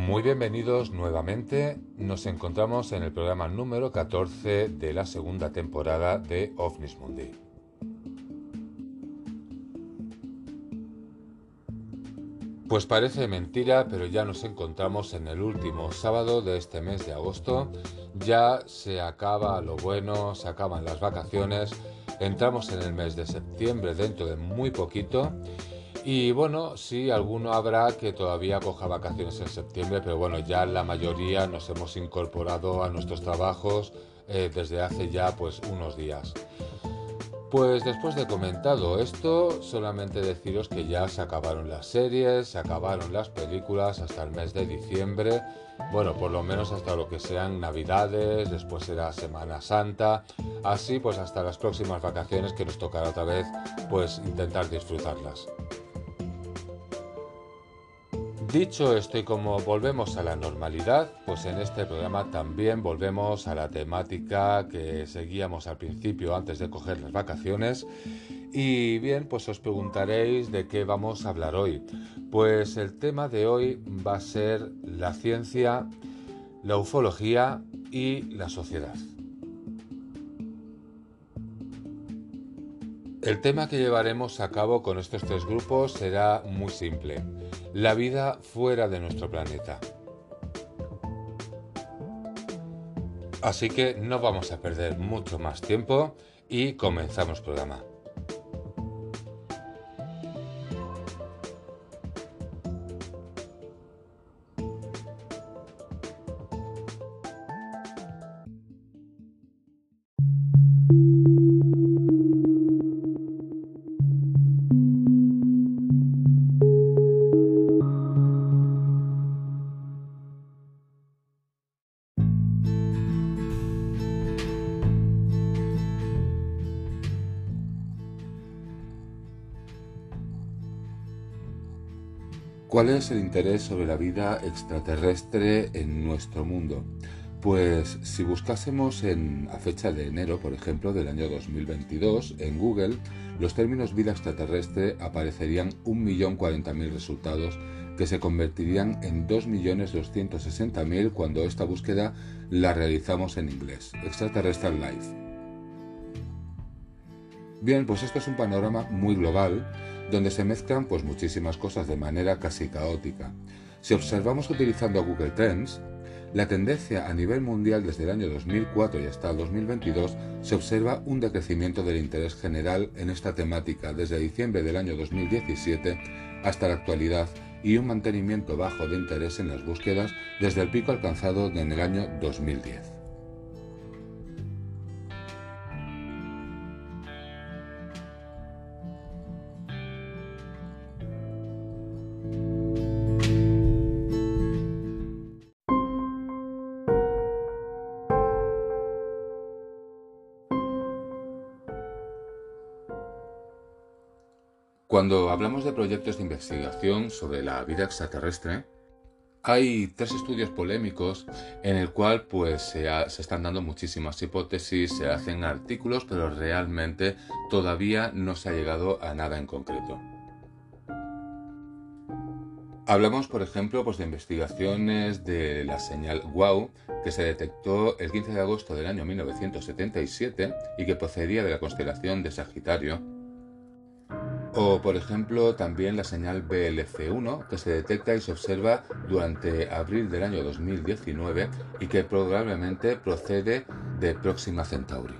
Muy bienvenidos nuevamente. Nos encontramos en el programa número 14 de la segunda temporada de OVNIS Mundi. Pues parece mentira, pero ya nos encontramos en el último sábado de este mes de agosto. Ya se acaba lo bueno, se acaban las vacaciones. Entramos en el mes de septiembre dentro de muy poquito. Y bueno, sí, alguno habrá que todavía coja vacaciones en septiembre, pero bueno, ya la mayoría nos hemos incorporado a nuestros trabajos eh, desde hace ya pues unos días. Pues después de comentado esto, solamente deciros que ya se acabaron las series, se acabaron las películas hasta el mes de diciembre, bueno, por lo menos hasta lo que sean navidades, después será Semana Santa, así pues hasta las próximas vacaciones que nos tocará otra vez pues intentar disfrutarlas. Dicho esto y como volvemos a la normalidad, pues en este programa también volvemos a la temática que seguíamos al principio antes de coger las vacaciones. Y bien, pues os preguntaréis de qué vamos a hablar hoy. Pues el tema de hoy va a ser la ciencia, la ufología y la sociedad. El tema que llevaremos a cabo con estos tres grupos será muy simple la vida fuera de nuestro planeta. Así que no vamos a perder mucho más tiempo y comenzamos programa. ¿Cuál es el interés sobre la vida extraterrestre en nuestro mundo? Pues si buscásemos en, a fecha de enero, por ejemplo, del año 2022, en Google, los términos vida extraterrestre aparecerían 1.040.000 resultados que se convertirían en 2.260.000 cuando esta búsqueda la realizamos en inglés, Extraterrestrial Life. Bien, pues esto es un panorama muy global donde se mezclan pues muchísimas cosas de manera casi caótica. Si observamos utilizando Google Trends, la tendencia a nivel mundial desde el año 2004 y hasta el 2022 se observa un decrecimiento del interés general en esta temática desde diciembre del año 2017 hasta la actualidad y un mantenimiento bajo de interés en las búsquedas desde el pico alcanzado en el año 2010. Cuando hablamos de proyectos de investigación sobre la vida extraterrestre, hay tres estudios polémicos en el cual pues se, están dando muchísimas hipótesis, se hacen artículos, pero realmente todavía no se ha llegado a nada en concreto. Hablamos, por ejemplo, pues de investigaciones de la señal WOW que se detectó el 15 de agosto del año 1977 y que procedía de la constelación de Sagitario o, por ejemplo, también la señal BLC1, que se detecta y se observa durante abril del año 2019 y que probablemente procede de Próxima Centauri.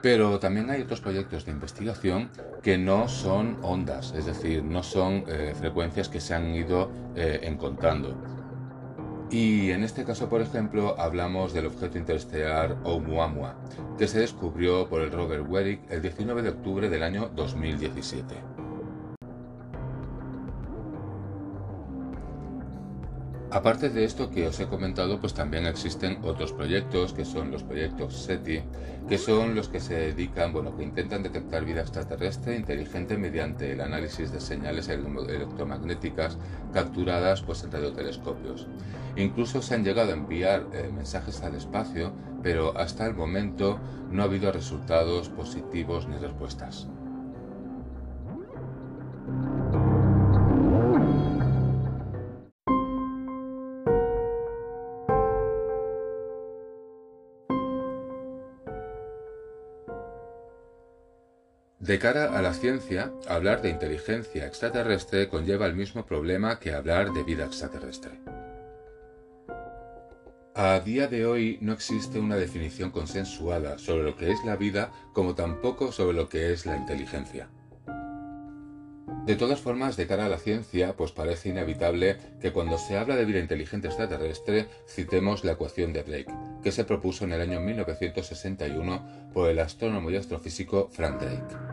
Pero también hay otros proyectos de investigación que no son ondas, es decir, no son eh, frecuencias que se han ido eh, encontrando. Y en este caso, por ejemplo, hablamos del objeto interestelar Oumuamua, que se descubrió por el rover Werik el 19 de octubre del año 2017. Aparte de esto que os he comentado, pues también existen otros proyectos, que son los proyectos SETI, que son los que se dedican, bueno, que intentan detectar vida extraterrestre inteligente mediante el análisis de señales electromagnéticas capturadas pues, en radiotelescopios. Incluso se han llegado a enviar eh, mensajes al espacio, pero hasta el momento no ha habido resultados positivos ni respuestas. De cara a la ciencia, hablar de inteligencia extraterrestre conlleva el mismo problema que hablar de vida extraterrestre. A día de hoy no existe una definición consensuada sobre lo que es la vida como tampoco sobre lo que es la inteligencia. De todas formas, de cara a la ciencia, pues parece inevitable que cuando se habla de vida inteligente extraterrestre citemos la ecuación de Drake, que se propuso en el año 1961 por el astrónomo y astrofísico Frank Drake.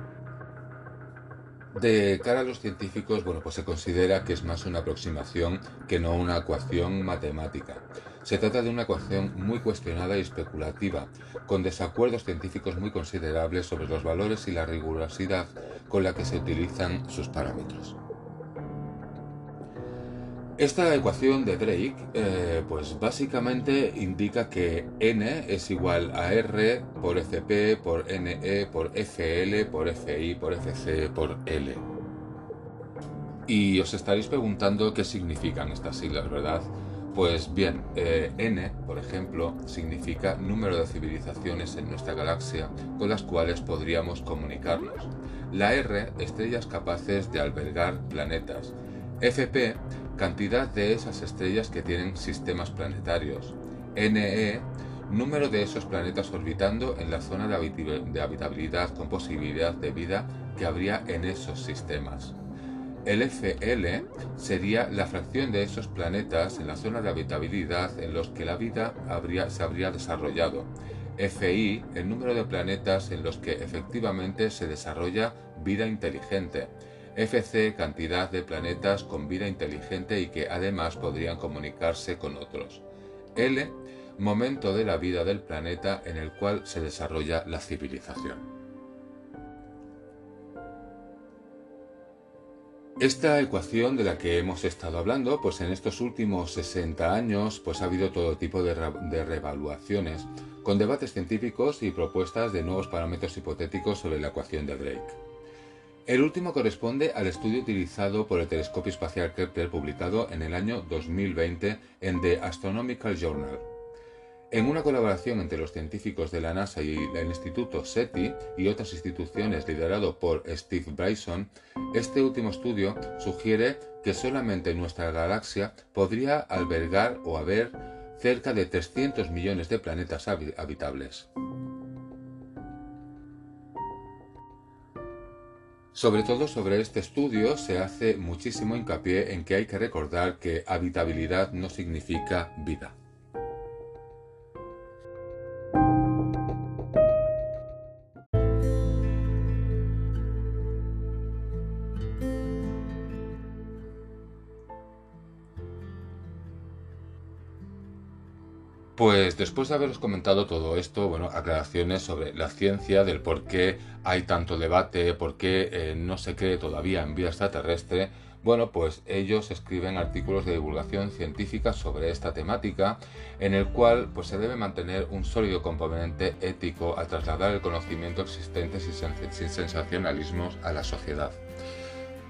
De cara a los científicos, bueno, pues se considera que es más una aproximación que no una ecuación matemática. Se trata de una ecuación muy cuestionada y especulativa, con desacuerdos científicos muy considerables sobre los valores y la rigurosidad con la que se utilizan sus parámetros. Esta ecuación de Drake, eh, pues básicamente indica que n es igual a r por fp por ne por fl por fi por fc por l. Y os estaréis preguntando qué significan estas siglas, ¿verdad? Pues bien, eh, n, por ejemplo, significa número de civilizaciones en nuestra galaxia con las cuales podríamos comunicarnos. La r, estrellas capaces de albergar planetas. FP, cantidad de esas estrellas que tienen sistemas planetarios. NE, número de esos planetas orbitando en la zona de habitabilidad con posibilidad de vida que habría en esos sistemas. El FL sería la fracción de esos planetas en la zona de habitabilidad en los que la vida se habría desarrollado. FI, el número de planetas en los que efectivamente se desarrolla vida inteligente. FC cantidad de planetas con vida inteligente y que además podrían comunicarse con otros. L momento de la vida del planeta en el cual se desarrolla la civilización. Esta ecuación de la que hemos estado hablando, pues en estos últimos 60 años, pues ha habido todo tipo de, de revaluaciones, con debates científicos y propuestas de nuevos parámetros hipotéticos sobre la ecuación de Drake. El último corresponde al estudio utilizado por el telescopio espacial Kepler publicado en el año 2020 en The Astronomical Journal. En una colaboración entre los científicos de la NASA y el Instituto SETI y otras instituciones liderado por Steve Bryson, este último estudio sugiere que solamente nuestra galaxia podría albergar o haber cerca de 300 millones de planetas habitables. Sobre todo sobre este estudio se hace muchísimo hincapié en que hay que recordar que habitabilidad no significa vida. Pues después de haberos comentado todo esto, bueno, aclaraciones sobre la ciencia, del por qué hay tanto debate, por qué eh, no se cree todavía en vida extraterrestre, bueno, pues ellos escriben artículos de divulgación científica sobre esta temática, en el cual pues se debe mantener un sólido componente ético al trasladar el conocimiento existente sin sensacionalismos a la sociedad.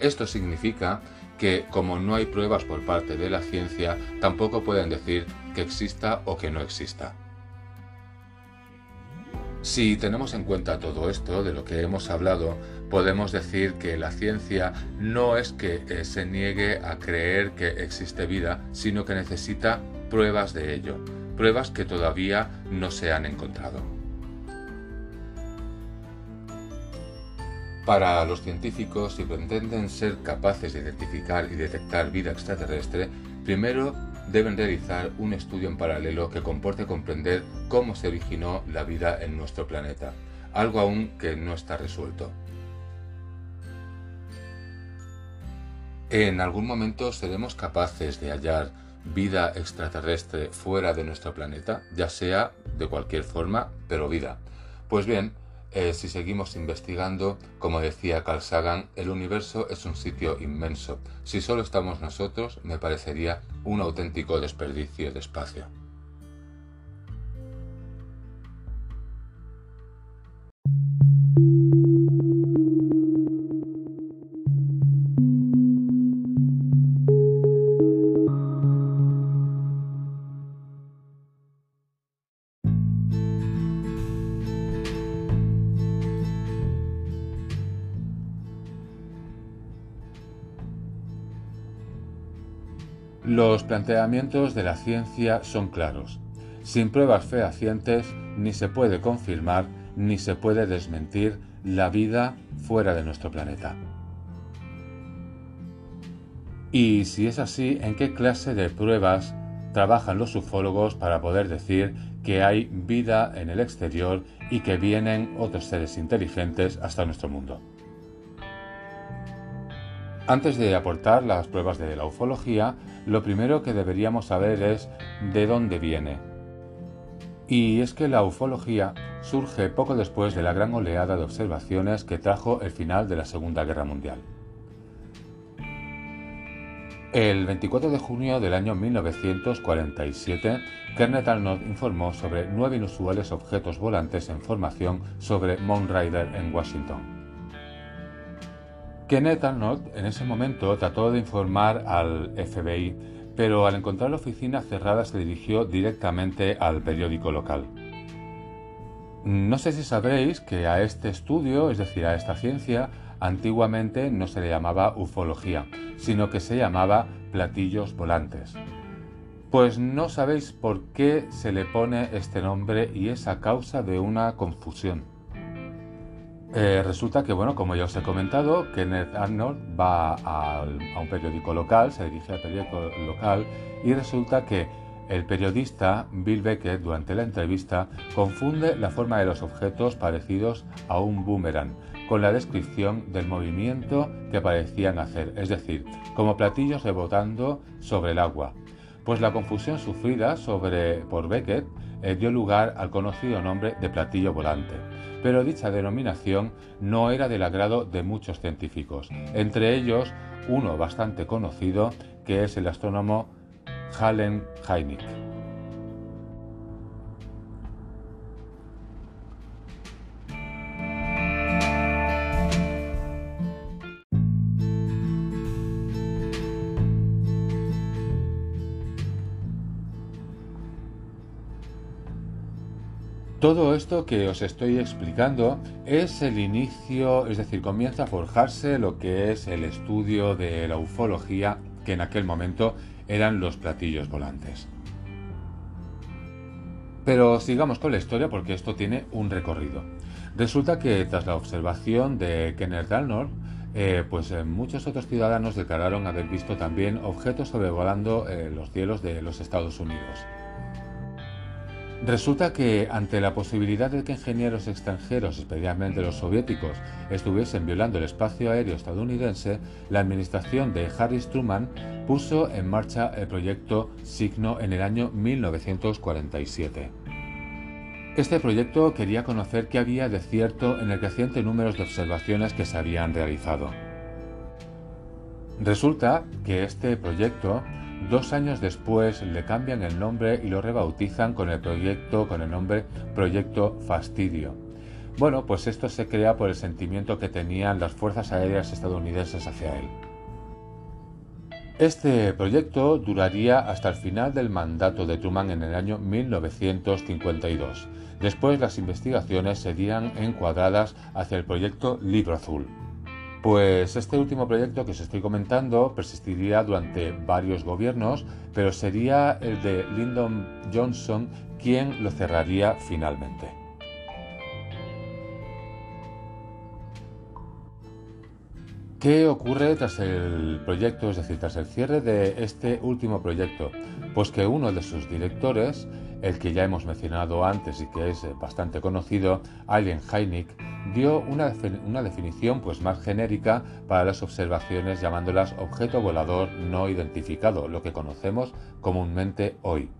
Esto significa que como no hay pruebas por parte de la ciencia, tampoco pueden decir que exista o que no exista. Si tenemos en cuenta todo esto de lo que hemos hablado, podemos decir que la ciencia no es que eh, se niegue a creer que existe vida, sino que necesita pruebas de ello, pruebas que todavía no se han encontrado. Para los científicos, si pretenden ser capaces de identificar y detectar vida extraterrestre, primero deben realizar un estudio en paralelo que comporte comprender cómo se originó la vida en nuestro planeta, algo aún que no está resuelto. En algún momento seremos capaces de hallar vida extraterrestre fuera de nuestro planeta, ya sea de cualquier forma, pero vida. Pues bien, eh, si seguimos investigando, como decía Carl Sagan, el universo es un sitio inmenso. Si solo estamos nosotros, me parecería un auténtico desperdicio de espacio. Planteamientos de la ciencia son claros. Sin pruebas fehacientes ni se puede confirmar ni se puede desmentir la vida fuera de nuestro planeta. Y si es así, ¿en qué clase de pruebas trabajan los ufólogos para poder decir que hay vida en el exterior y que vienen otros seres inteligentes hasta nuestro mundo? Antes de aportar las pruebas de la ufología, lo primero que deberíamos saber es de dónde viene. Y es que la ufología surge poco después de la gran oleada de observaciones que trajo el final de la Segunda Guerra Mundial. El 24 de junio del año 1947, Kenneth Arnold informó sobre nueve inusuales objetos volantes en formación sobre Mount Rider en Washington. Kenneth Arnold en ese momento trató de informar al FBI, pero al encontrar la oficina cerrada se dirigió directamente al periódico local. No sé si sabréis que a este estudio, es decir, a esta ciencia, antiguamente no se le llamaba ufología, sino que se llamaba platillos volantes. Pues no sabéis por qué se le pone este nombre y es a causa de una confusión. Eh, resulta que, bueno, como ya os he comentado, Kenneth Arnold va a, a un periódico local, se dirige al periódico local y resulta que el periodista Bill Beckett durante la entrevista confunde la forma de los objetos parecidos a un boomerang con la descripción del movimiento que parecían hacer, es decir, como platillos rebotando sobre el agua. Pues la confusión sufrida por Beckett eh, dio lugar al conocido nombre de platillo volante. Pero dicha denominación no era del agrado de muchos científicos, entre ellos uno bastante conocido que es el astrónomo Hallen Heinig. Todo esto que os estoy explicando es el inicio, es decir, comienza a forjarse lo que es el estudio de la ufología, que en aquel momento eran los platillos volantes. Pero sigamos con la historia porque esto tiene un recorrido. Resulta que tras la observación de Kenneth Arnold, eh, pues eh, muchos otros ciudadanos declararon haber visto también objetos sobrevolando eh, los cielos de los Estados Unidos. Resulta que ante la posibilidad de que ingenieros extranjeros, especialmente los soviéticos, estuviesen violando el espacio aéreo estadounidense, la administración de Harry Truman puso en marcha el proyecto Signo en el año 1947. Este proyecto quería conocer qué había de cierto en el creciente número de observaciones que se habían realizado. Resulta que este proyecto Dos años después le cambian el nombre y lo rebautizan con el proyecto con el nombre Proyecto Fastidio. Bueno, pues esto se crea por el sentimiento que tenían las fuerzas aéreas estadounidenses hacia él. Este proyecto duraría hasta el final del mandato de Truman en el año 1952. Después las investigaciones serían encuadradas hacia el proyecto Libro Azul. Pues este último proyecto que os estoy comentando persistiría durante varios gobiernos, pero sería el de Lyndon Johnson quien lo cerraría finalmente. ¿Qué ocurre tras el proyecto, es decir, tras el cierre de este último proyecto? Pues que uno de sus directores, el que ya hemos mencionado antes y que es bastante conocido, Alien Heinig, dio una, definición pues, más genérica para las observaciones llamándolas objeto volador no identificado, lo que conocemos comúnmente hoy.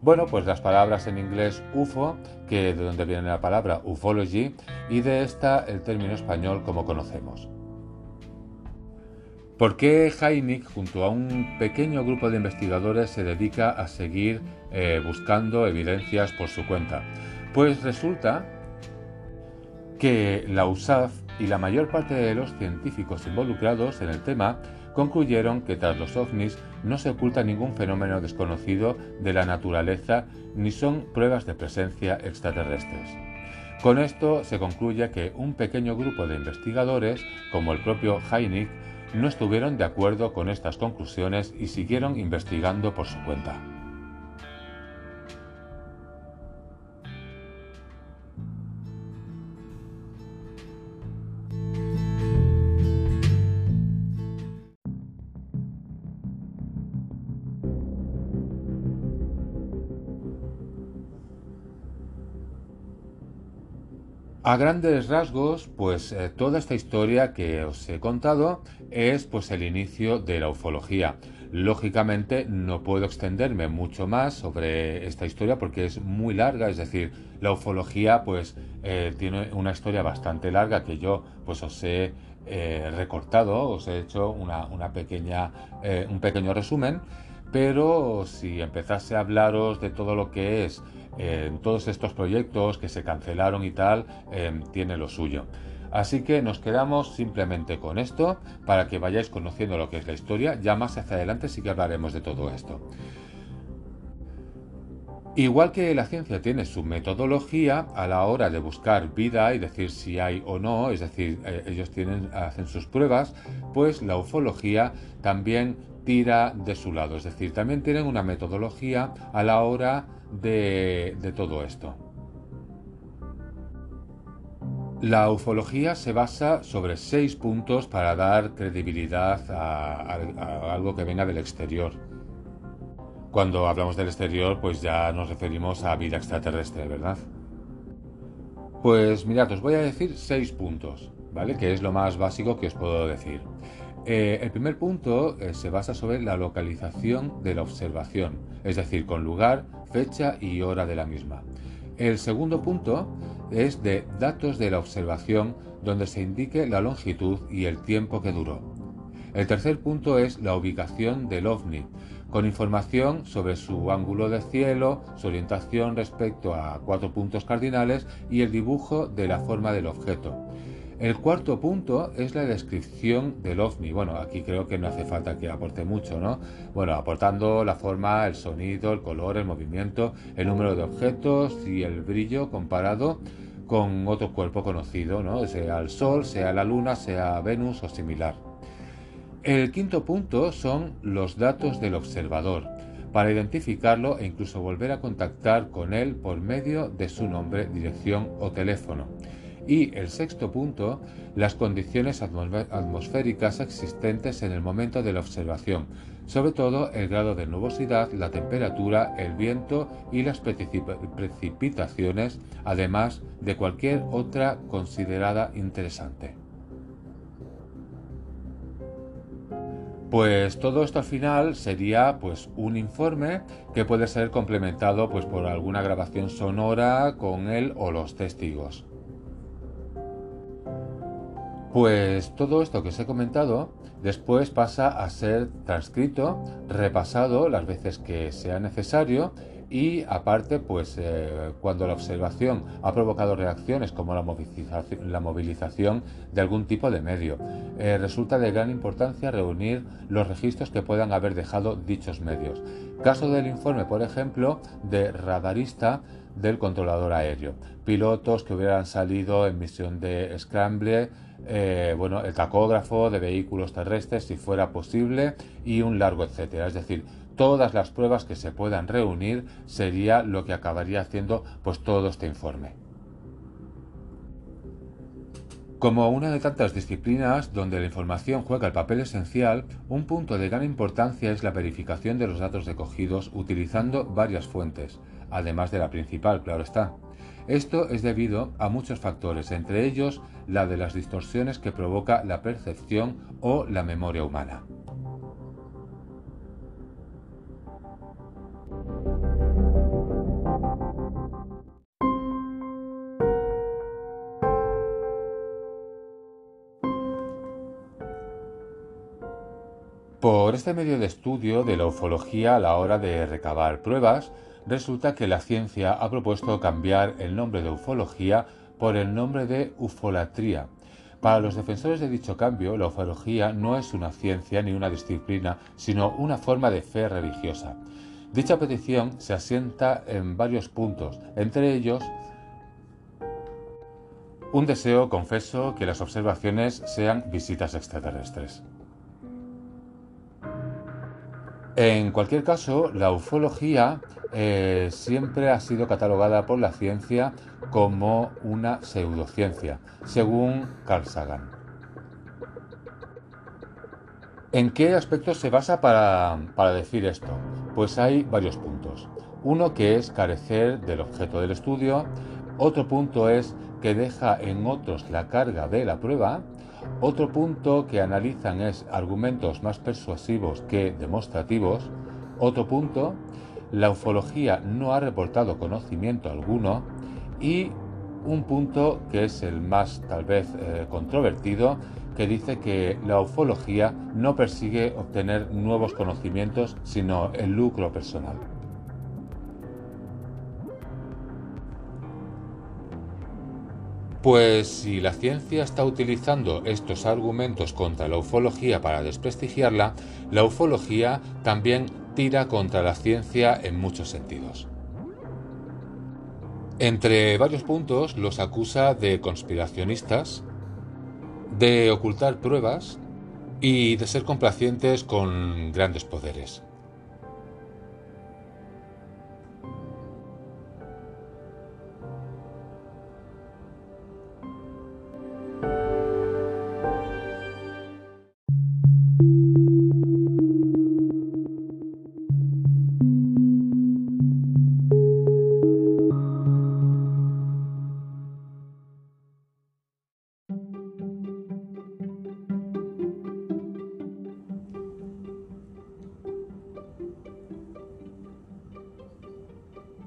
Bueno, pues las palabras en inglés UFO, que de donde viene la palabra ufology, y de esta el término español como conocemos. ¿Por qué Heinig, junto a un pequeño grupo de investigadores, se dedica a seguir eh, buscando evidencias por su cuenta? Pues resulta que la USAF y la mayor parte de los científicos involucrados en el tema concluyeron que tras los ovnis no se oculta ningún fenómeno desconocido de la naturaleza ni son pruebas de presencia extraterrestres. Con esto se concluye que un pequeño grupo de investigadores, como el propio Heinig, no estuvieron de acuerdo con estas conclusiones y siguieron investigando por su cuenta. A grandes rasgos, pues eh, toda esta historia que os he contado es pues el inicio de la ufología. Lógicamente no puedo extenderme mucho más sobre esta historia porque es muy larga, es decir, la ufología pues eh, tiene una historia bastante larga que yo pues os he eh, recortado, os he hecho una, pequeña, un pequeño resumen, pero si empezase a hablaros de todo lo que es en todos estos proyectos que se cancelaron y tal, em, tiene lo suyo. Así que nos quedamos simplemente con esto para que vayáis conociendo lo que es la historia. Ya más hacia adelante sí que hablaremos de todo esto. Igual que la ciencia tiene su metodología a la hora de buscar vida y decir si hay o no, es decir, eh, ellos hacen sus pruebas, pues la ufología también tira de su lado, es decir, también tienen una metodología a la hora de, todo esto. La ufología se basa sobre seis puntos para dar credibilidad a, algo que venga del exterior. Cuando hablamos del exterior, pues ya nos referimos a vida extraterrestre, ¿verdad? Pues mirad, os voy a decir seis puntos, ¿vale? Que es lo más básico que os puedo decir. Eh, el primer punto eh, se basa sobre la localización de la observación, es decir, con lugar, fecha y hora de la misma. El segundo punto es de datos de la observación donde se indique la longitud y el tiempo que duró. El tercer punto es la ubicación del ovni, con información sobre su ángulo de cielo, su orientación respecto a cuatro puntos cardinales y el dibujo de la forma del objeto. El cuarto punto es la descripción del ovni. Bueno, aquí creo que no hace falta que aporte mucho, ¿no? Bueno, aportando la forma, el sonido, el color, el movimiento, el número de objetos y el brillo comparado con otro cuerpo conocido, ¿no? Sea el Sol, sea la Luna, sea Venus o similar. El quinto punto son los datos del observador, para identificarlo e incluso volver a contactar con él por medio de su nombre, dirección o teléfono. Y el sexto punto, las condiciones atmosféricas existentes en el momento de la observación, sobre todo el grado de nubosidad, la temperatura, el viento y las precipitaciones, además de cualquier otra considerada interesante. Pues todo esto al final sería pues un informe que puede ser complementado pues por alguna grabación sonora con él o los testigos. Pues todo esto que os he comentado después pasa a ser transcrito, repasado las veces que sea necesario y aparte, pues eh, cuando la observación ha provocado reacciones como la movilización, de algún tipo de medio, eh, resulta de gran importancia reunir los registros que puedan haber dejado dichos medios. Caso del informe, por ejemplo, de radarista del controlador aéreo, pilotos que hubieran salido en misión de scramble, eh, bueno, el tacógrafo de vehículos terrestres si fuera posible y un largo etcétera. Es decir, todas las pruebas que se puedan reunir sería lo que acabaría haciendo pues todo este informe. Como una de tantas disciplinas donde la información juega el papel esencial, un punto de gran importancia es la verificación de los datos recogidos utilizando varias fuentes, además de la principal, claro está. Esto es debido a muchos factores, entre ellos la de las distorsiones que provoca la percepción o la memoria humana. Por este medio de estudio de la ufología a la hora de recabar pruebas, resulta que la ciencia ha propuesto cambiar el nombre de ufología por el nombre de ufolatría. Para los defensores de dicho cambio, la ufología no es una ciencia ni una disciplina, sino una forma de fe religiosa. Dicha petición se asienta en varios puntos, entre ellos un deseo confeso que las observaciones sean visitas extraterrestres. En cualquier caso, la ufología eh, siempre ha sido catalogada por la ciencia como una pseudociencia, según Carl Sagan. ¿En qué aspectos se basa para, para decir esto? Pues hay varios puntos. Uno que es carecer del objeto del estudio, otro punto es que deja en otros la carga de la prueba, otro punto que analizan es argumentos más persuasivos que demostrativos, otro punto, la ufología no ha reportado conocimiento alguno y un punto que es el más tal vez eh, controvertido, que dice que la ufología no persigue obtener nuevos conocimientos, sino el lucro personal. Pues si la ciencia está utilizando estos argumentos contra la ufología para desprestigiarla, la ufología también tira contra la ciencia en muchos sentidos. Entre varios puntos los acusa de conspiracionistas, de ocultar pruebas y de ser complacientes con grandes poderes.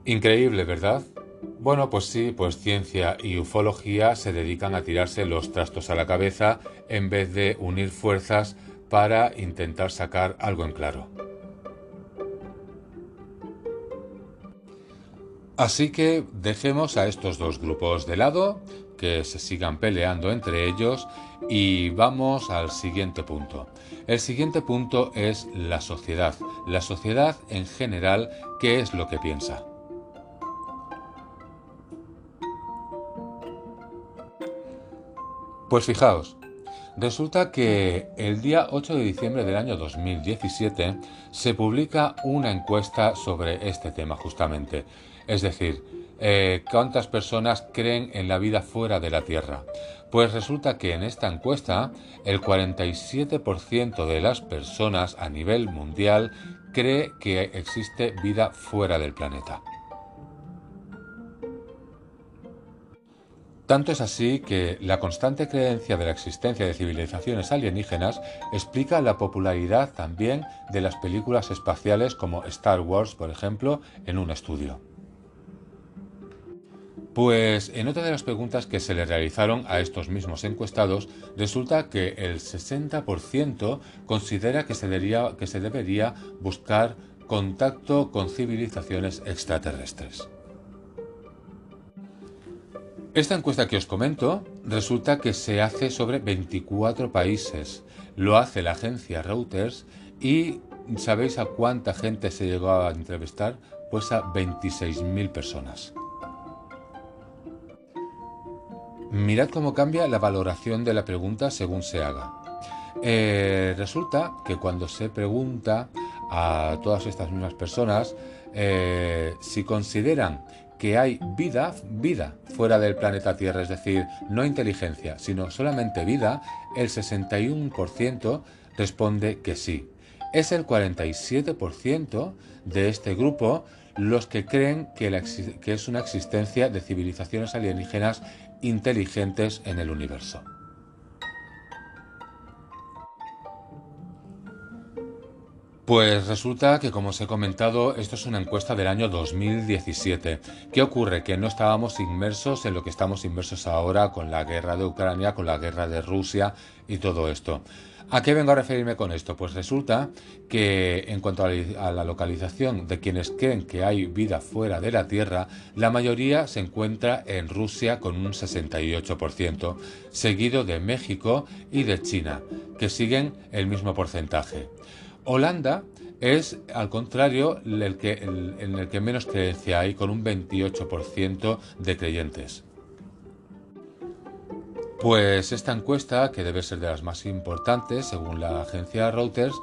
Increíble, ¿verdad? Bueno, pues sí, pues ciencia y ufología se dedican a tirarse los trastos a la cabeza en vez de unir fuerzas para intentar sacar algo en claro. Así que dejemos a estos dos grupos de lado, que se sigan peleando entre ellos y vamos al siguiente punto. El siguiente punto es la sociedad. La sociedad en general, ¿qué es lo que piensa? Pues fijaos, resulta que el día 8 de diciembre del año 2017 se publica una encuesta sobre este tema justamente. Es decir, eh, ¿cuántas personas creen en la vida fuera de la Tierra? Pues resulta que en esta encuesta el 47% de las personas a nivel mundial cree que existe vida fuera del planeta. Tanto es así que la constante creencia de la existencia de civilizaciones alienígenas explica la popularidad también de las películas espaciales como Star Wars, por ejemplo, en un estudio. Pues en otra de las preguntas que se le realizaron a estos mismos encuestados, resulta que el 60% considera que se, debería, que se debería buscar contacto con civilizaciones extraterrestres. Esta encuesta que os comento resulta que se hace sobre 24 países. Lo hace la agencia Reuters y ¿sabéis a cuánta gente se llegó a entrevistar? Pues a 26.000 personas. Mirad cómo cambia la valoración de la pregunta según se haga. Eh, resulta que cuando se pregunta a todas estas mismas personas eh, si consideran que hay vida, vida fuera del planeta Tierra, es decir, no inteligencia, sino solamente vida, el 61% responde que sí. Es el 47% de este grupo los que creen que, que es una existencia de civilizaciones alienígenas inteligentes en el universo. Pues resulta que, como os he comentado, esto es una encuesta del año 2017. ¿Qué ocurre? Que no estábamos inmersos en lo que estamos inmersos ahora con la guerra de Ucrania, con la guerra de Rusia y todo esto. ¿A qué vengo a referirme con esto? Pues resulta que en cuanto a la localización de quienes creen que hay vida fuera de la Tierra, la mayoría se encuentra en Rusia con un 68%, seguido de México y de China, que siguen el mismo porcentaje. Holanda es, al contrario, el que, en el que menos creencia hay, con un 28% de creyentes. Pues esta encuesta, que debe ser de las más importantes, según la agencia Reuters,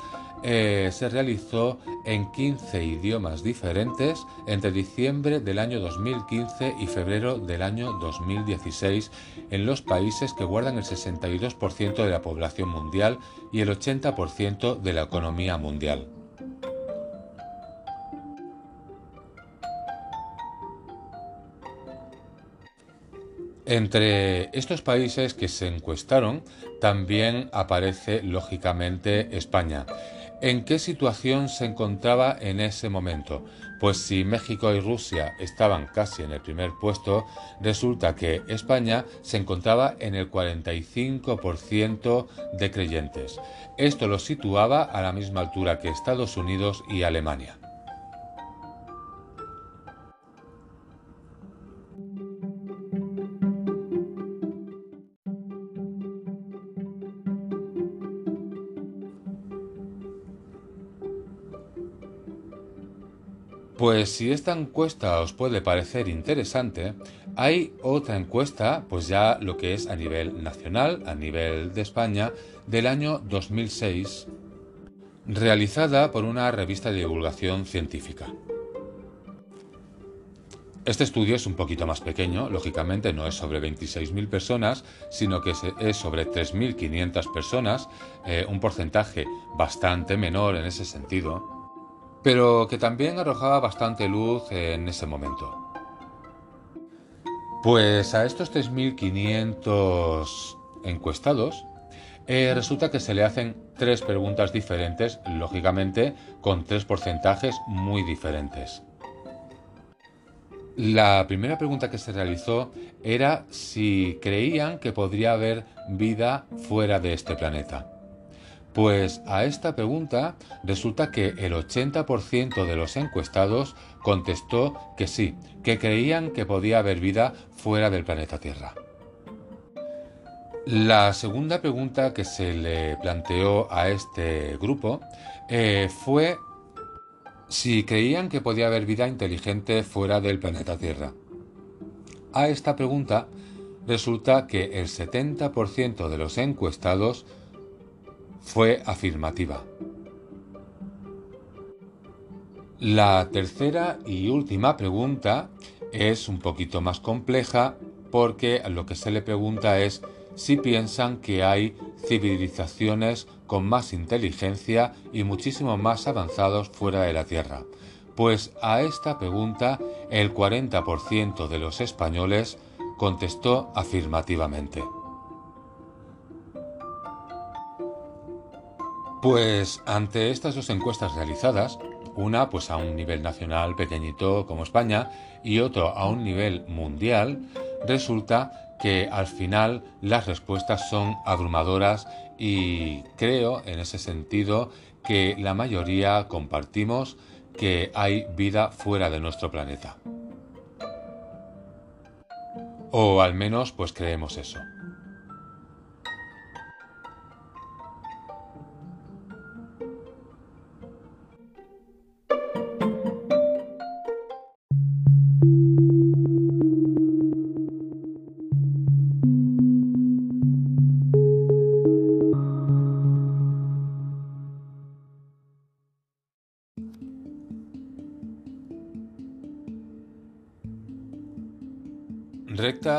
eh, se realizó en 15 idiomas diferentes entre diciembre del año 2015 y febrero del año 2016 en los países que guardan el 62% de la población mundial y el 80% de la economía mundial. Entre estos países que se encuestaron también aparece lógicamente España. ¿En qué situación se encontraba en ese momento? Pues si México y Rusia estaban casi en el primer puesto, resulta que España se encontraba en el 45% de creyentes. Esto lo situaba a la misma altura que Estados Unidos y Alemania. Pues si esta encuesta os puede parecer interesante, hay otra encuesta, pues ya lo que es a nivel nacional, a nivel de España, del año 2006, realizada por una revista de divulgación científica. Este estudio es un poquito más pequeño, lógicamente no es sobre 26.000 personas, sino que es sobre 3.500 personas, eh, un porcentaje bastante menor en ese sentido pero que también arrojaba bastante luz en ese momento. Pues a estos 3.500 encuestados eh, resulta que se le hacen tres preguntas diferentes, lógicamente con tres porcentajes muy diferentes. La primera pregunta que se realizó era si creían que podría haber vida fuera de este planeta. Pues a esta pregunta resulta que el 80% de los encuestados contestó que sí, que creían que podía haber vida fuera del planeta Tierra. La segunda pregunta que se le planteó a este grupo eh, fue si creían que podía haber vida inteligente fuera del planeta Tierra. A esta pregunta resulta que el 70% de los encuestados fue afirmativa. La tercera y última pregunta es un poquito más compleja porque lo que se le pregunta es si piensan que hay civilizaciones con más inteligencia y muchísimo más avanzados fuera de la Tierra. Pues a esta pregunta el 40% de los españoles contestó afirmativamente. Pues ante estas dos encuestas realizadas, una pues a un nivel nacional pequeñito como España y otro a un nivel mundial, resulta que al final las respuestas son abrumadoras y creo en ese sentido que la mayoría compartimos que hay vida fuera de nuestro planeta. O al menos pues creemos eso.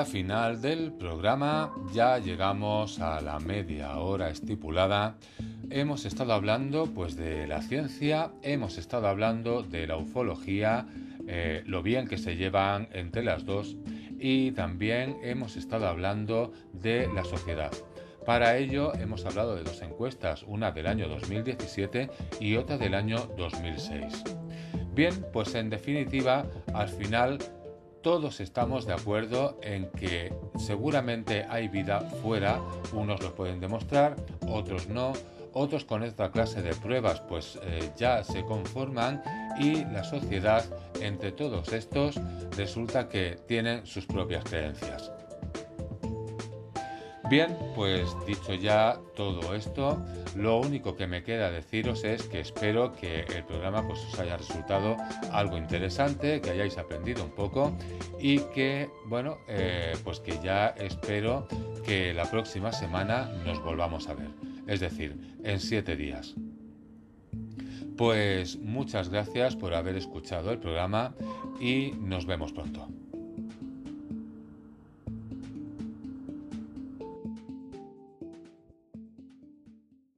Final del programa, ya llegamos a la media hora estipulada. Hemos estado hablando pues de la ciencia, hemos estado hablando de la ufología, eh, lo bien que se llevan entre las dos y también hemos estado hablando de la sociedad. Para ello hemos hablado de dos encuestas, una del año 2017 y otra del año 2006. Bien, pues en definitiva, al final todos estamos de acuerdo en que seguramente hay vida fuera, unos lo pueden demostrar, otros no, otros con esta clase de pruebas pues eh, ya se conforman y la sociedad entre todos estos resulta que tienen sus propias creencias. Bien, pues dicho ya todo esto, lo único que me queda deciros es que espero que el programa pues, os haya resultado algo interesante, que hayáis aprendido un poco y que, bueno, eh, pues que ya espero que la próxima semana nos volvamos a ver, es decir, en siete días. Pues muchas gracias por haber escuchado el programa y nos vemos pronto.